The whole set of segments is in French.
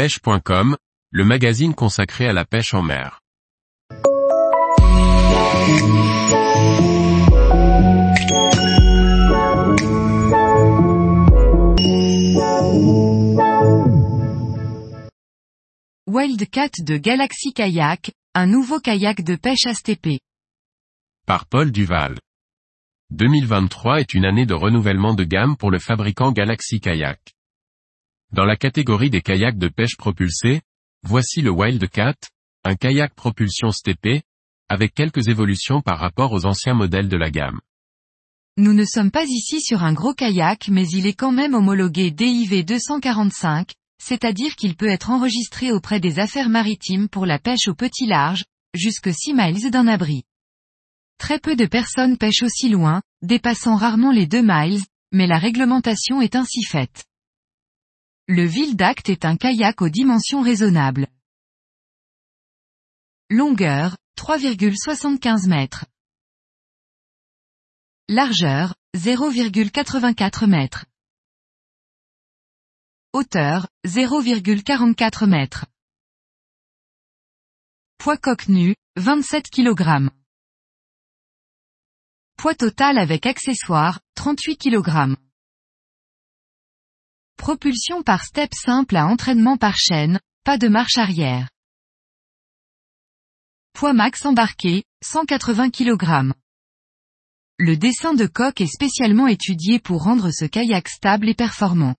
pêche.com, le magazine consacré à la pêche en mer. Wildcat de Galaxy Kayak, un nouveau kayak de pêche STP. Par Paul Duval. 2023 est une année de renouvellement de gamme pour le fabricant Galaxy Kayak. Dans la catégorie des kayaks de pêche propulsés, voici le Wildcat, un kayak propulsion STP, avec quelques évolutions par rapport aux anciens modèles de la gamme. Nous ne sommes pas ici sur un gros kayak mais il est quand même homologué DIV 245, c'est-à-dire qu'il peut être enregistré auprès des affaires maritimes pour la pêche au petit large, jusque 6 miles d'un abri. Très peu de personnes pêchent aussi loin, dépassant rarement les 2 miles, mais la réglementation est ainsi faite. Le Vildact est un kayak aux dimensions raisonnables. Longueur, 3,75 mètres. Largeur, 0,84 mètres. Hauteur, 0,44 mètres. Poids coque nu, 27 kg. Poids total avec accessoires, 38 kg. Propulsion par step simple à entraînement par chaîne, pas de marche arrière. Poids max embarqué, 180 kg. Le dessin de coque est spécialement étudié pour rendre ce kayak stable et performant.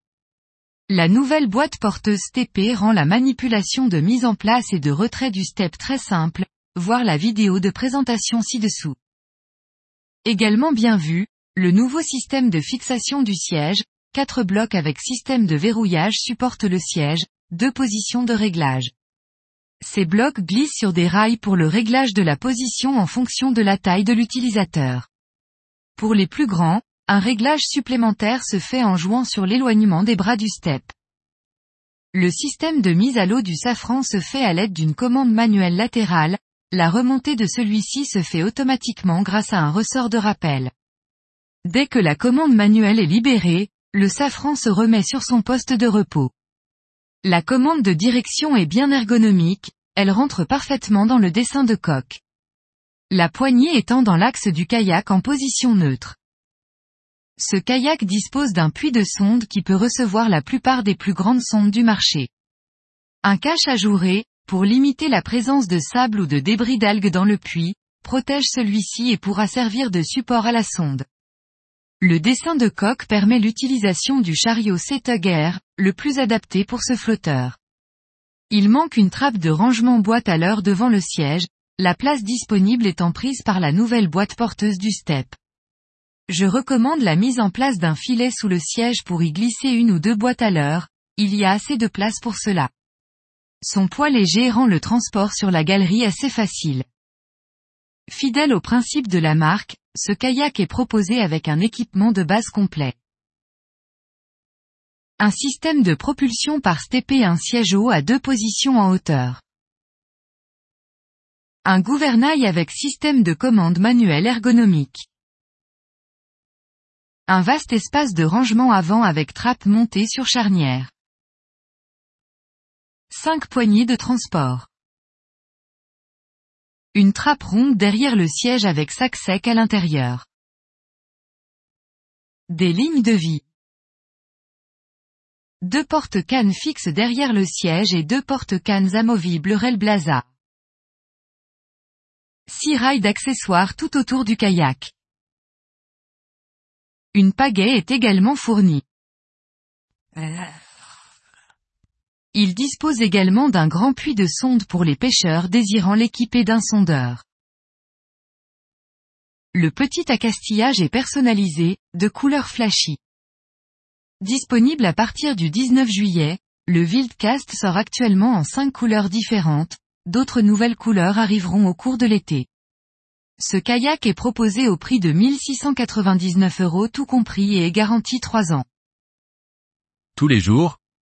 La nouvelle boîte porteuse TP rend la manipulation de mise en place et de retrait du step très simple, voir la vidéo de présentation ci-dessous. Également bien vu, le nouveau système de fixation du siège, Quatre blocs avec système de verrouillage supportent le siège, deux positions de réglage. Ces blocs glissent sur des rails pour le réglage de la position en fonction de la taille de l'utilisateur. Pour les plus grands, un réglage supplémentaire se fait en jouant sur l'éloignement des bras du step. Le système de mise à l'eau du safran se fait à l'aide d'une commande manuelle latérale, la remontée de celui-ci se fait automatiquement grâce à un ressort de rappel. Dès que la commande manuelle est libérée, le safran se remet sur son poste de repos. La commande de direction est bien ergonomique, elle rentre parfaitement dans le dessin de coque. La poignée étant dans l'axe du kayak en position neutre. Ce kayak dispose d'un puits de sonde qui peut recevoir la plupart des plus grandes sondes du marché. Un cache ajouré, pour limiter la présence de sable ou de débris d'algues dans le puits, protège celui-ci et pourra servir de support à la sonde. Le dessin de coque permet l'utilisation du chariot Air, le plus adapté pour ce flotteur. Il manque une trappe de rangement boîte à l'heure devant le siège, la place disponible étant prise par la nouvelle boîte porteuse du step. Je recommande la mise en place d'un filet sous le siège pour y glisser une ou deux boîtes à l'heure, il y a assez de place pour cela. Son poids léger rend le transport sur la galerie assez facile. Fidèle au principe de la marque, ce kayak est proposé avec un équipement de base complet. Un système de propulsion par stepé un siège haut à deux positions en hauteur. Un gouvernail avec système de commande manuel ergonomique. Un vaste espace de rangement avant avec trappe montée sur charnière. 5 poignées de transport. Une trappe ronde derrière le siège avec sac sec à l'intérieur. Des lignes de vie. Deux porte-cannes fixes derrière le siège et deux porte-cannes amovibles Relblaza. Six rails d'accessoires tout autour du kayak. Une pagaie est également fournie. Il dispose également d'un grand puits de sonde pour les pêcheurs désirant l'équiper d'un sondeur. Le petit accastillage est personnalisé, de couleur flashy. Disponible à partir du 19 juillet, le Wildcast sort actuellement en 5 couleurs différentes, d'autres nouvelles couleurs arriveront au cours de l'été. Ce kayak est proposé au prix de 1699 euros tout compris et est garanti 3 ans. Tous les jours,